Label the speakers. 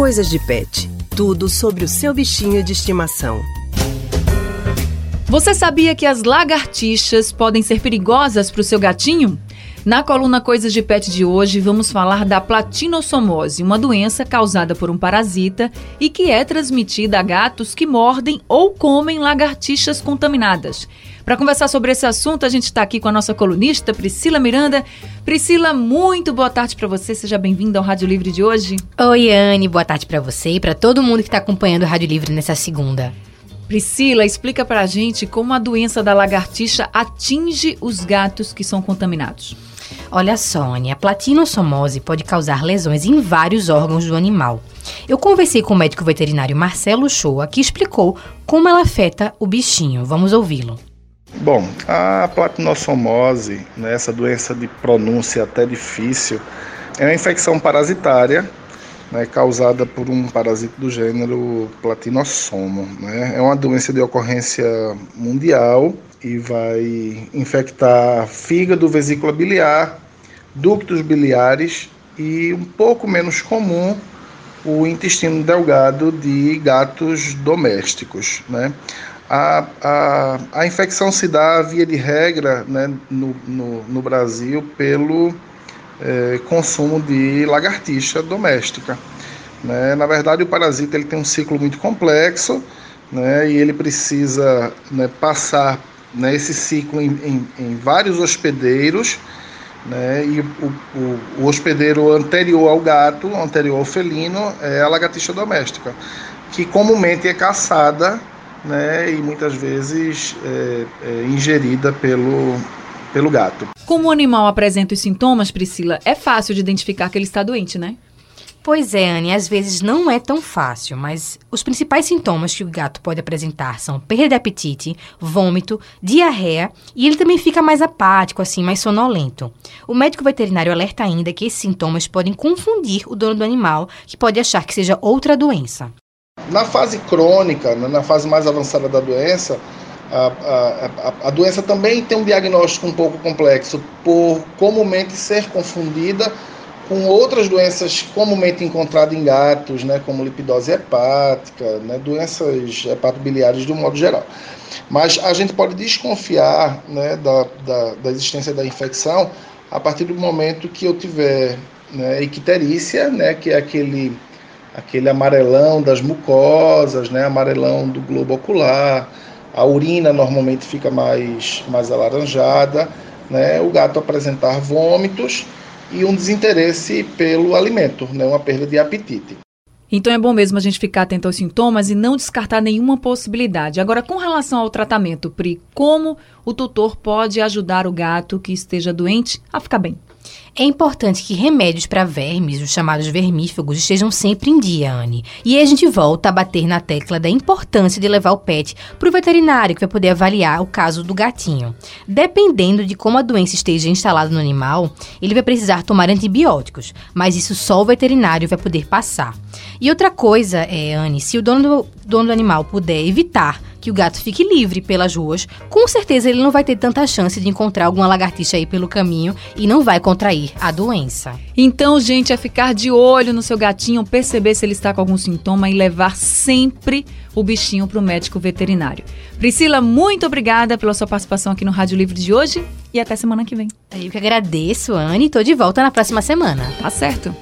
Speaker 1: Coisas de Pet. Tudo sobre o seu bichinho de estimação.
Speaker 2: Você sabia que as lagartixas podem ser perigosas para o seu gatinho? Na coluna Coisas de Pet de hoje, vamos falar da platinossomose, uma doença causada por um parasita e que é transmitida a gatos que mordem ou comem lagartixas contaminadas. Para conversar sobre esse assunto, a gente está aqui com a nossa colunista, Priscila Miranda. Priscila, muito boa tarde para você. Seja bem-vinda ao Rádio Livre de hoje.
Speaker 3: Oi, Anne. Boa tarde para você e para todo mundo que está acompanhando o Rádio Livre nessa segunda.
Speaker 2: Priscila, explica para a gente como a doença da lagartixa atinge os gatos que são contaminados.
Speaker 3: Olha só, Anne, a platinossomose pode causar lesões em vários órgãos do animal. Eu conversei com o médico veterinário Marcelo Shoa, que explicou como ela afeta o bichinho. Vamos ouvi-lo.
Speaker 4: Bom, a platinossomose, né, essa doença de pronúncia até difícil, é uma infecção parasitária né, causada por um parasito do gênero Platinossomo. Né? É uma doença de ocorrência mundial e vai infectar fígado, vesícula biliar, ductos biliares e um pouco menos comum o intestino delgado de gatos domésticos. Né? A, a, a infecção se dá, via de regra, né, no, no, no Brasil pelo é, consumo de lagartixa doméstica. Né? Na verdade, o parasita ele tem um ciclo muito complexo né, e ele precisa né, passar né, esse ciclo em, em, em vários hospedeiros. Né, e o, o, o, hospedeiro anterior ao gato, anterior ao felino, é a lagartixa doméstica, que comumente é caçada né, e muitas vezes é, é ingerida pelo, pelo gato.
Speaker 2: Como o animal apresenta os sintomas, Priscila, é fácil de identificar que ele está doente, né?
Speaker 3: Pois é, Anne, às vezes não é tão fácil, mas os principais sintomas que o gato pode apresentar são perda de apetite, vômito, diarreia e ele também fica mais apático, assim, mais sonolento. O médico veterinário alerta ainda que esses sintomas podem confundir o dono do animal, que pode achar que seja outra doença.
Speaker 4: Na fase crônica, né, na fase mais avançada da doença, a, a, a, doença também tem um diagnóstico um pouco complexo, por comumente ser confundida com outras doenças comumente encontradas em gatos, né, como lipidose hepática, né, doenças hepatobiliares de um modo geral. Mas a gente pode desconfiar né, da, da, da existência da infecção a partir do momento que eu tiver né, icterícia, né, que é aquele aquele amarelão das mucosas, né, amarelão do globo ocular, a urina normalmente fica mais, mais alaranjada, né, o gato apresentar vômitos e um desinteresse pelo alimento, né, uma perda de apetite.
Speaker 2: Então é bom mesmo a gente ficar atento aos sintomas e não descartar nenhuma possibilidade. Agora, com relação ao tratamento, Pri, como o tutor pode ajudar o gato que esteja doente a ficar bem?
Speaker 3: É importante que remédios para vermes, os chamados vermífugos, estejam sempre em dia, Anne. E aí a gente volta a bater na tecla da importância de levar o pet para o veterinário, que vai poder avaliar o caso do gatinho. Dependendo de como a doença esteja instalada no animal, ele vai precisar tomar antibióticos, mas isso só o veterinário vai poder passar. E outra coisa é, Anne, se o dono do, dono do animal puder evitar que o gato fique livre pelas ruas, com certeza ele não vai ter tanta chance de encontrar alguma lagartixa aí pelo caminho e não vai contrair a doença.
Speaker 2: Então, gente, é ficar de olho no seu gatinho, perceber se ele está com algum sintoma e levar sempre o bichinho para o médico veterinário. Priscila, muito obrigada pela sua participação aqui no Rádio Livre de hoje e até semana que vem.
Speaker 3: Eu que agradeço, Anne, e tô de volta na próxima semana.
Speaker 2: Tá certo.